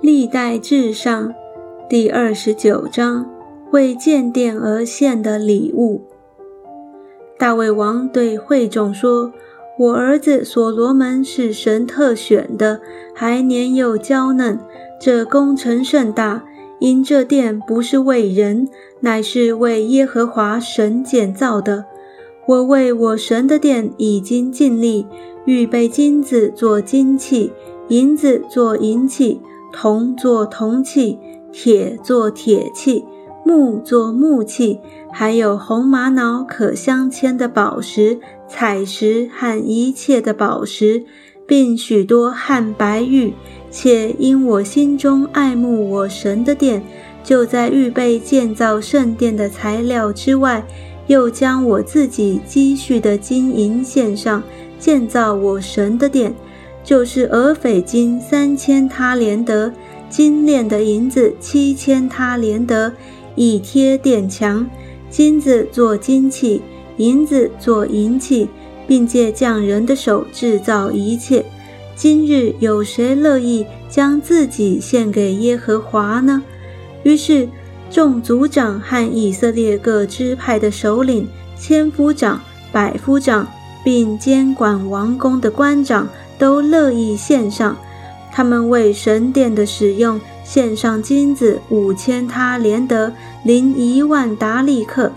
历代至上第二十九章为建殿而献的礼物。大卫王对会众说：“我儿子所罗门是神特选的，还年幼娇嫩。这工程甚大，因这殿不是为人，乃是为耶和华神建造的。我为我神的殿已经尽力，预备金子做金器，银子做银器。”铜做铜器，铁做铁器，木做木器，还有红玛瑙可镶嵌的宝石、彩石和一切的宝石，并许多汉白玉。且因我心中爱慕我神的殿，就在预备建造圣殿的材料之外，又将我自己积蓄的金银献上，建造我神的殿。就是俄斐金三千他连德，金链的银子七千他连德，以贴殿墙。金子做金器，银子做银器，并借匠人的手制造一切。今日有谁乐意将自己献给耶和华呢？于是众族长和以色列各支派的首领、千夫长、百夫长，并监管王宫的官长。都乐意献上，他们为神殿的使用献上金子五千他连德，零一万达利克，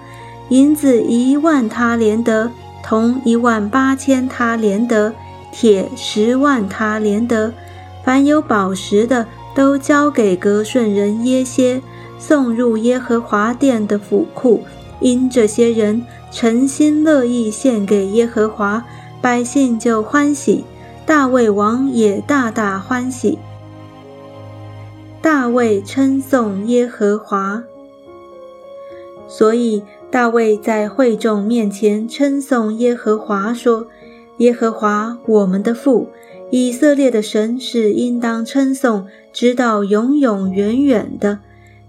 银子一万他连德，铜一万八千他连德，铁十万他连德。凡有宝石的，都交给格顺人耶歇，送入耶和华殿的府库。因这些人诚心乐意献给耶和华，百姓就欢喜。大卫王也大大欢喜。大卫称颂耶和华，所以大卫在会众面前称颂耶和华说：“耶和华我们的父，以色列的神是应当称颂，直到永永远远的。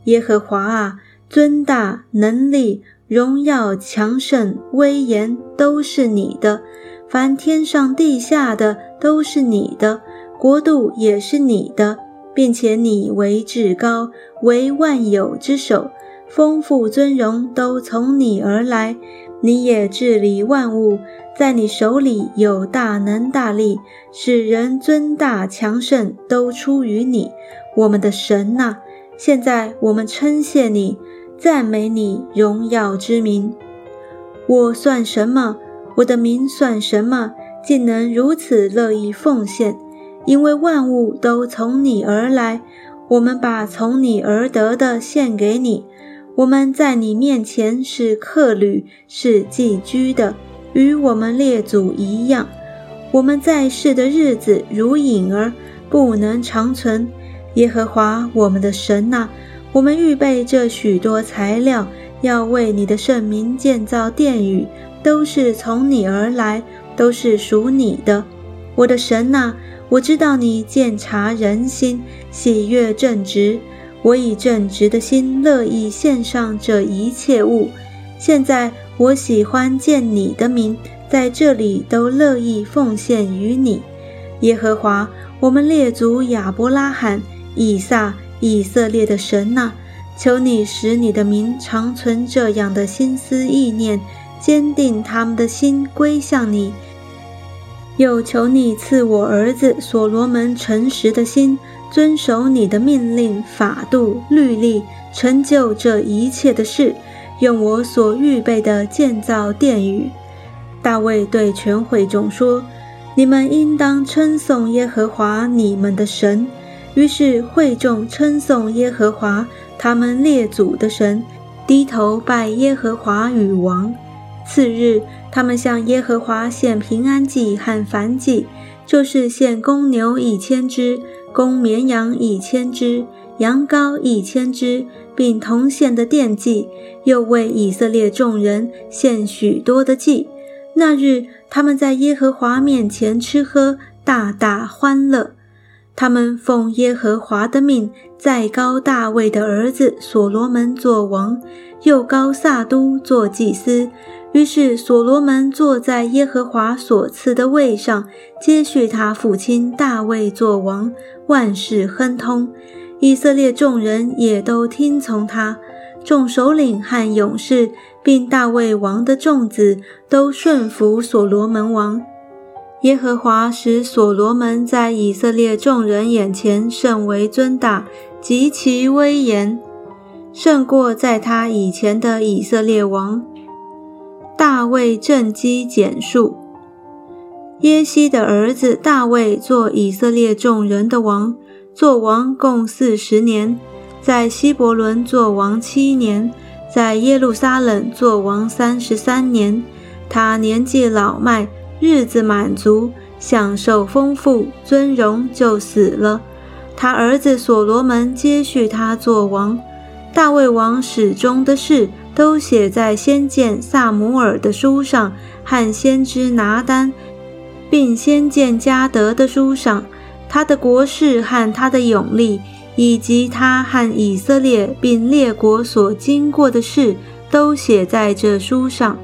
耶和华啊，尊大能力、荣耀、强盛、威严都是你的。”凡天上地下的都是你的，国度也是你的，并且你为至高，为万有之首，丰富尊荣都从你而来。你也治理万物，在你手里有大能大力，使人尊大强盛都出于你，我们的神呐！现在我们称谢你，赞美你荣耀之名。我算什么？我的名算什么，竟能如此乐意奉献？因为万物都从你而来，我们把从你而得的献给你。我们在你面前是客旅，是寄居的，与我们列祖一样。我们在世的日子如影儿，不能长存。耶和华我们的神呐，我们预备这许多材料，要为你的圣名建造殿宇。都是从你而来，都是属你的，我的神呐！我知道你鉴察人心，喜悦正直。我以正直的心乐意献上这一切物。现在我喜欢见你的名，在这里都乐意奉献于你，耶和华，我们列祖亚伯拉罕、以撒、以色列的神呐！求你使你的名长存这样的心思意念。坚定他们的心归向你，又求你赐我儿子所罗门诚实的心，遵守你的命令、法度、律例，成就这一切的事，用我所预备的建造殿宇。大卫对全会众说：“你们应当称颂耶和华你们的神。”于是会众称颂耶和华他们列祖的神，低头拜耶和华与王。次日，他们向耶和华献平安祭和燔祭，就是献公牛一千只，公绵羊一千只，羊羔一千只，并同献的奠祭，又为以色列众人献许多的祭。那日，他们在耶和华面前吃喝，大大欢乐。他们奉耶和华的命，再高大卫的儿子所罗门做王，又高撒都做祭司。于是所罗门坐在耶和华所赐的位上，接续他父亲大卫做王，万事亨通。以色列众人也都听从他，众首领和勇士，并大卫王的众子都顺服所罗门王。耶和华使所罗门在以色列众人眼前甚为尊大，极其威严，胜过在他以前的以色列王。大卫正基简述：耶西的儿子大卫做以色列众人的王，做王共四十年，在希伯伦做王七年，在耶路撒冷做王三十三年。他年纪老迈。日子满足，享受丰富尊荣，就死了。他儿子所罗门接续他做王。大卫王始终的事都写在先见萨姆尔的书上和先知拿丹，并先见加德的书上。他的国事和他的勇力，以及他和以色列并列国所经过的事，都写在这书上。